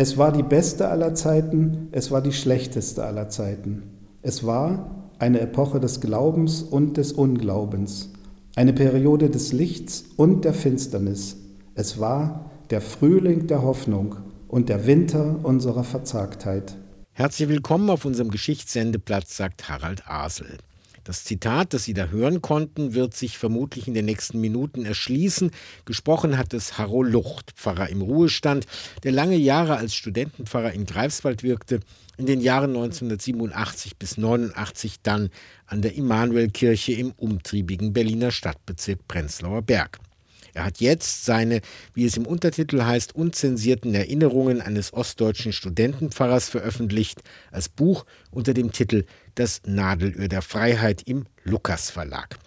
Es war die beste aller Zeiten, es war die schlechteste aller Zeiten. Es war eine Epoche des Glaubens und des Unglaubens, eine Periode des Lichts und der Finsternis. Es war der Frühling der Hoffnung und der Winter unserer Verzagtheit. Herzlich willkommen auf unserem Geschichtssendeplatz, sagt Harald Asel. Das Zitat, das Sie da hören konnten, wird sich vermutlich in den nächsten Minuten erschließen. Gesprochen hat es Harro Lucht, Pfarrer im Ruhestand, der lange Jahre als Studentenpfarrer in Greifswald wirkte, in den Jahren 1987 bis 89 dann an der Immanuelkirche im umtriebigen Berliner Stadtbezirk Prenzlauer Berg. Er hat jetzt seine, wie es im Untertitel heißt, unzensierten Erinnerungen eines ostdeutschen Studentenpfarrers veröffentlicht, als Buch unter dem Titel Das Nadelöhr der Freiheit im Lukas Verlag.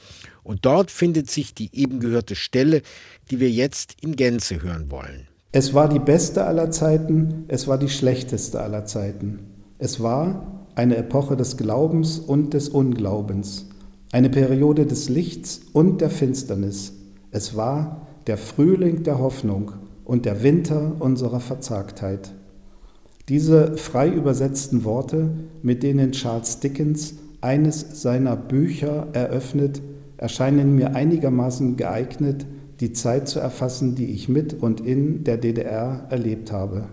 Und dort findet sich die eben gehörte Stelle, die wir jetzt in Gänze hören wollen. Es war die beste aller Zeiten, es war die schlechteste aller Zeiten. Es war eine Epoche des Glaubens und des Unglaubens, eine Periode des Lichts und der Finsternis, es war der Frühling der Hoffnung und der Winter unserer Verzagtheit. Diese frei übersetzten Worte, mit denen Charles Dickens eines seiner Bücher eröffnet, erscheinen mir einigermaßen geeignet, die Zeit zu erfassen, die ich mit und in der DDR erlebt habe.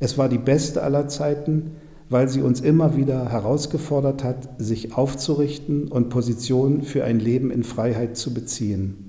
Es war die beste aller Zeiten, weil sie uns immer wieder herausgefordert hat, sich aufzurichten und Position für ein Leben in Freiheit zu beziehen.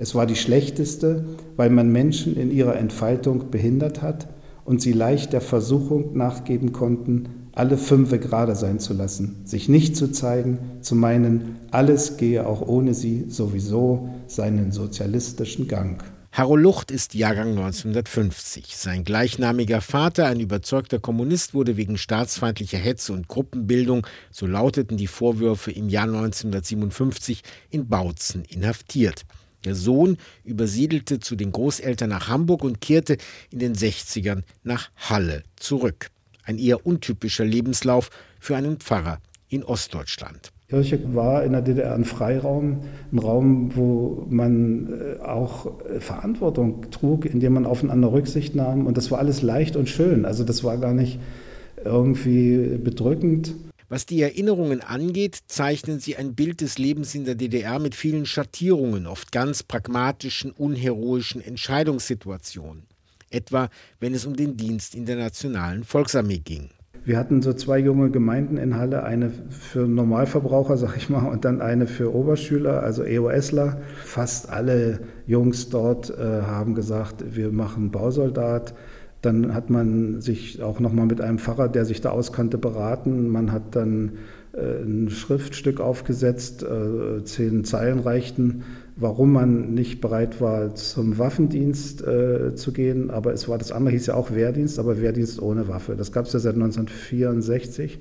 Es war die schlechteste, weil man Menschen in ihrer Entfaltung behindert hat und sie leicht der Versuchung nachgeben konnten, alle fünfe gerade sein zu lassen, sich nicht zu zeigen, zu meinen, alles gehe auch ohne sie sowieso seinen sozialistischen Gang. Harro Lucht ist Jahrgang 1950. Sein gleichnamiger Vater, ein überzeugter Kommunist, wurde wegen staatsfeindlicher Hetze und Gruppenbildung, so lauteten die Vorwürfe im Jahr 1957, in Bautzen inhaftiert. Der Sohn übersiedelte zu den Großeltern nach Hamburg und kehrte in den 60ern nach Halle zurück. Ein eher untypischer Lebenslauf für einen Pfarrer in Ostdeutschland. Kirche war in der DDR ein Freiraum, ein Raum, wo man äh, auch Verantwortung trug, indem man aufeinander Rücksicht nahm. Und das war alles leicht und schön. Also das war gar nicht irgendwie bedrückend. Was die Erinnerungen angeht, zeichnen sie ein Bild des Lebens in der DDR mit vielen Schattierungen, oft ganz pragmatischen, unheroischen Entscheidungssituationen. Etwa, wenn es um den Dienst in der Nationalen Volksarmee ging. Wir hatten so zwei junge Gemeinden in Halle, eine für Normalverbraucher, sag ich mal, und dann eine für Oberschüler, also EOSler. Fast alle Jungs dort äh, haben gesagt, wir machen Bausoldat. Dann hat man sich auch nochmal mit einem Pfarrer, der sich da auskannte, beraten. Man hat dann äh, ein Schriftstück aufgesetzt, äh, zehn Zeilen reichten, warum man nicht bereit war, zum Waffendienst äh, zu gehen. Aber es war das andere, hieß ja auch Wehrdienst, aber Wehrdienst ohne Waffe. Das gab es ja seit 1964.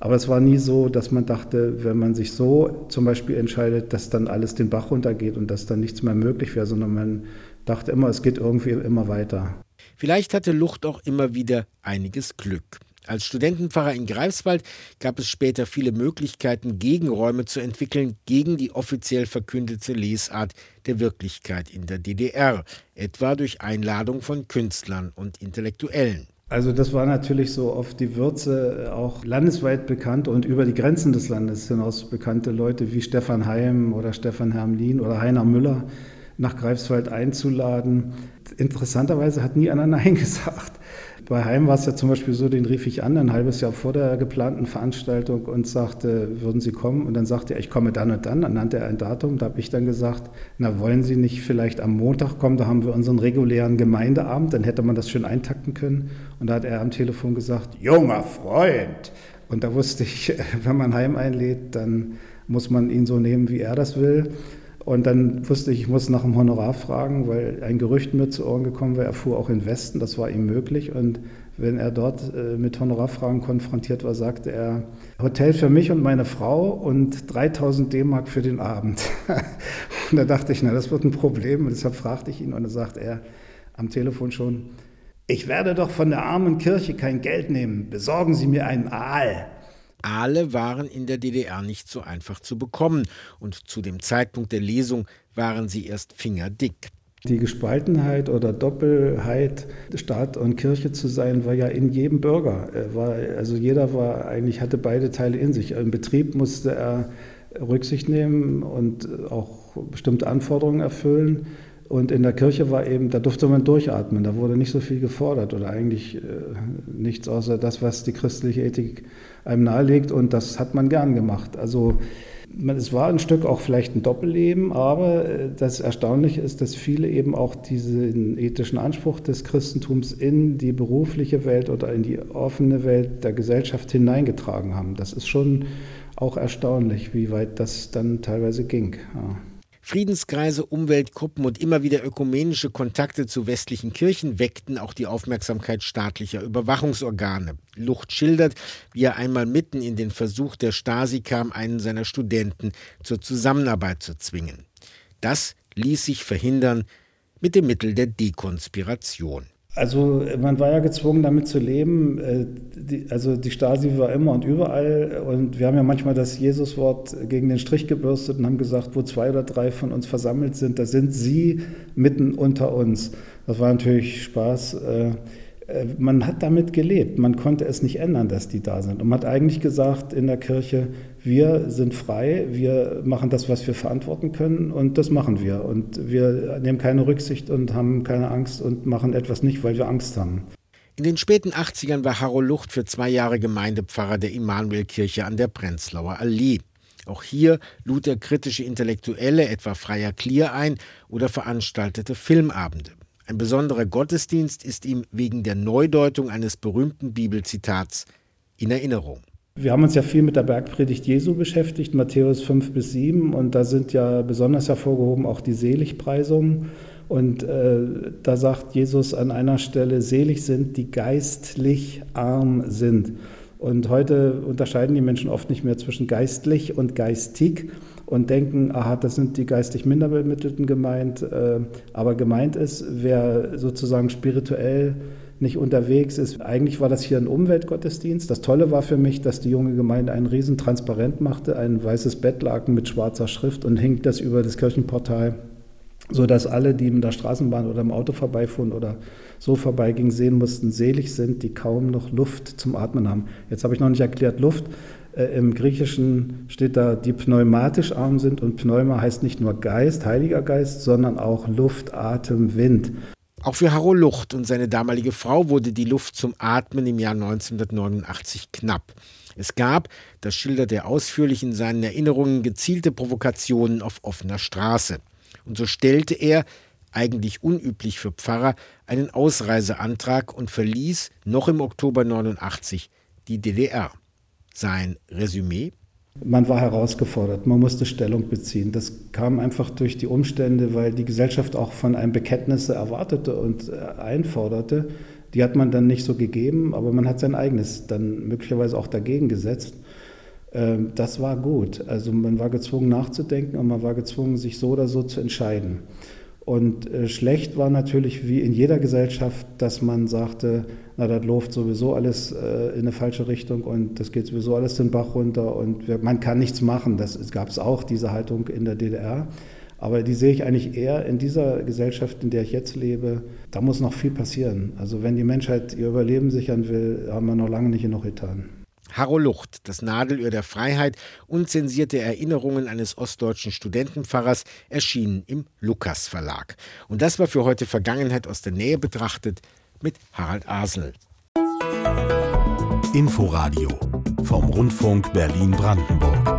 Aber es war nie so, dass man dachte, wenn man sich so zum Beispiel entscheidet, dass dann alles den Bach runtergeht und dass dann nichts mehr möglich wäre, sondern man dachte immer, es geht irgendwie immer weiter. Vielleicht hatte Lucht auch immer wieder einiges Glück. Als Studentenpfarrer in Greifswald gab es später viele Möglichkeiten, Gegenräume zu entwickeln gegen die offiziell verkündete Lesart der Wirklichkeit in der DDR, etwa durch Einladung von Künstlern und Intellektuellen. Also das war natürlich so oft die Würze, auch landesweit bekannt und über die Grenzen des Landes hinaus bekannte Leute wie Stefan Heim oder Stefan Hermlin oder Heiner Müller nach Greifswald einzuladen. Interessanterweise hat nie einer Nein gesagt. Bei Heim war es ja zum Beispiel so, den rief ich an, ein halbes Jahr vor der geplanten Veranstaltung und sagte, würden Sie kommen? Und dann sagte er, ich komme dann und dann. Dann nannte er ein Datum. Da habe ich dann gesagt, na, wollen Sie nicht vielleicht am Montag kommen? Da haben wir unseren regulären Gemeindeabend. Dann hätte man das schön eintakten können. Und da hat er am Telefon gesagt, junger Freund. Und da wusste ich, wenn man Heim einlädt, dann muss man ihn so nehmen, wie er das will. Und dann wusste ich, ich muss nach dem Honorar fragen, weil ein Gerücht mir zu Ohren gekommen war, er fuhr auch in Westen, das war ihm möglich. Und wenn er dort äh, mit Honorarfragen konfrontiert war, sagte er, Hotel für mich und meine Frau und 3000 D-Mark für den Abend. und da dachte ich, na, das wird ein Problem. Und deshalb fragte ich ihn und dann sagte er am Telefon schon, ich werde doch von der armen Kirche kein Geld nehmen, besorgen Sie mir einen Aal. Aale waren in der DDR nicht so einfach zu bekommen und zu dem Zeitpunkt der Lesung waren sie erst fingerdick. Die Gespaltenheit oder Doppelheit, Staat und Kirche zu sein, war ja in jedem Bürger. War, also jeder war eigentlich hatte beide Teile in sich. Im Betrieb musste er Rücksicht nehmen und auch bestimmte Anforderungen erfüllen. Und in der Kirche war eben, da durfte man durchatmen, da wurde nicht so viel gefordert oder eigentlich äh, nichts außer das, was die christliche Ethik einem nahelegt und das hat man gern gemacht. Also es war ein Stück auch vielleicht ein Doppelleben, aber äh, das Erstaunliche ist, dass viele eben auch diesen ethischen Anspruch des Christentums in die berufliche Welt oder in die offene Welt der Gesellschaft hineingetragen haben. Das ist schon auch erstaunlich, wie weit das dann teilweise ging. Ja. Friedenskreise, Umweltgruppen und immer wieder ökumenische Kontakte zu westlichen Kirchen weckten auch die Aufmerksamkeit staatlicher Überwachungsorgane. Lucht schildert, wie er einmal mitten in den Versuch der Stasi kam, einen seiner Studenten zur Zusammenarbeit zu zwingen. Das ließ sich verhindern mit dem Mittel der Dekonspiration. Also man war ja gezwungen, damit zu leben. Äh, also die Stasi war immer und überall. Und wir haben ja manchmal das Jesuswort gegen den Strich gebürstet und haben gesagt, wo zwei oder drei von uns versammelt sind, da sind sie mitten unter uns. Das war natürlich Spaß. Äh, man hat damit gelebt. Man konnte es nicht ändern, dass die da sind. Und man hat eigentlich gesagt in der Kirche, wir sind frei, wir machen das, was wir verantworten können und das machen wir. Und wir nehmen keine Rücksicht und haben keine Angst und machen etwas nicht, weil wir Angst haben. In den späten 80ern war Harro Lucht für zwei Jahre Gemeindepfarrer der Immanuelkirche an der Prenzlauer Allee. Auch hier lud er kritische Intellektuelle, etwa Freier Klier, ein oder veranstaltete Filmabende. Ein besonderer Gottesdienst ist ihm wegen der Neudeutung eines berühmten Bibelzitats in Erinnerung. Wir haben uns ja viel mit der Bergpredigt Jesu beschäftigt, Matthäus 5 bis 7, und da sind ja besonders hervorgehoben auch die Seligpreisungen. Und äh, da sagt Jesus an einer Stelle, selig sind, die geistlich arm sind. Und heute unterscheiden die Menschen oft nicht mehr zwischen geistlich und geistig und denken, aha, das sind die geistig Minderbemittelten gemeint. Äh, aber gemeint ist, wer sozusagen spirituell nicht unterwegs ist. Eigentlich war das hier ein Umweltgottesdienst. Das Tolle war für mich, dass die junge Gemeinde einen riesen Transparent machte, ein weißes Bettlaken mit schwarzer Schrift und hing das über das Kirchenportal, sodass alle, die in der Straßenbahn oder im Auto vorbeifuhren oder so vorbeigingen, sehen mussten, selig sind, die kaum noch Luft zum Atmen haben. Jetzt habe ich noch nicht erklärt, Luft Im Griechischen steht da, die pneumatisch arm sind und Pneuma heißt nicht nur Geist, Heiliger Geist, sondern auch Luft, Atem, Wind. Auch für Harro Lucht und seine damalige Frau wurde die Luft zum Atmen im Jahr 1989 knapp. Es gab, das schildert er ausführlich in seinen Erinnerungen, gezielte Provokationen auf offener Straße. Und so stellte er, eigentlich unüblich für Pfarrer, einen Ausreiseantrag und verließ noch im Oktober 89 die DDR sein Resümee? Man war herausgefordert, man musste Stellung beziehen. Das kam einfach durch die Umstände, weil die Gesellschaft auch von einem Bekenntnisse erwartete und äh, einforderte. Die hat man dann nicht so gegeben, aber man hat sein eigenes dann möglicherweise auch dagegen gesetzt. Ähm, das war gut. Also man war gezwungen nachzudenken und man war gezwungen, sich so oder so zu entscheiden. Und äh, schlecht war natürlich wie in jeder Gesellschaft, dass man sagte, na, das läuft sowieso alles äh, in eine falsche Richtung und das geht sowieso alles den Bach runter und man kann nichts machen. Das gab es auch, diese Haltung in der DDR. Aber die sehe ich eigentlich eher in dieser Gesellschaft, in der ich jetzt lebe. Da muss noch viel passieren. Also wenn die Menschheit ihr Überleben sichern will, haben wir noch lange nicht genug getan. Harro Lucht, das Nadelöhr der Freiheit, unzensierte Erinnerungen eines ostdeutschen Studentenpfarrers erschienen im Lukas Verlag. Und das war für heute Vergangenheit aus der Nähe betrachtet mit Harald Asel. Inforadio vom Rundfunk Berlin-Brandenburg.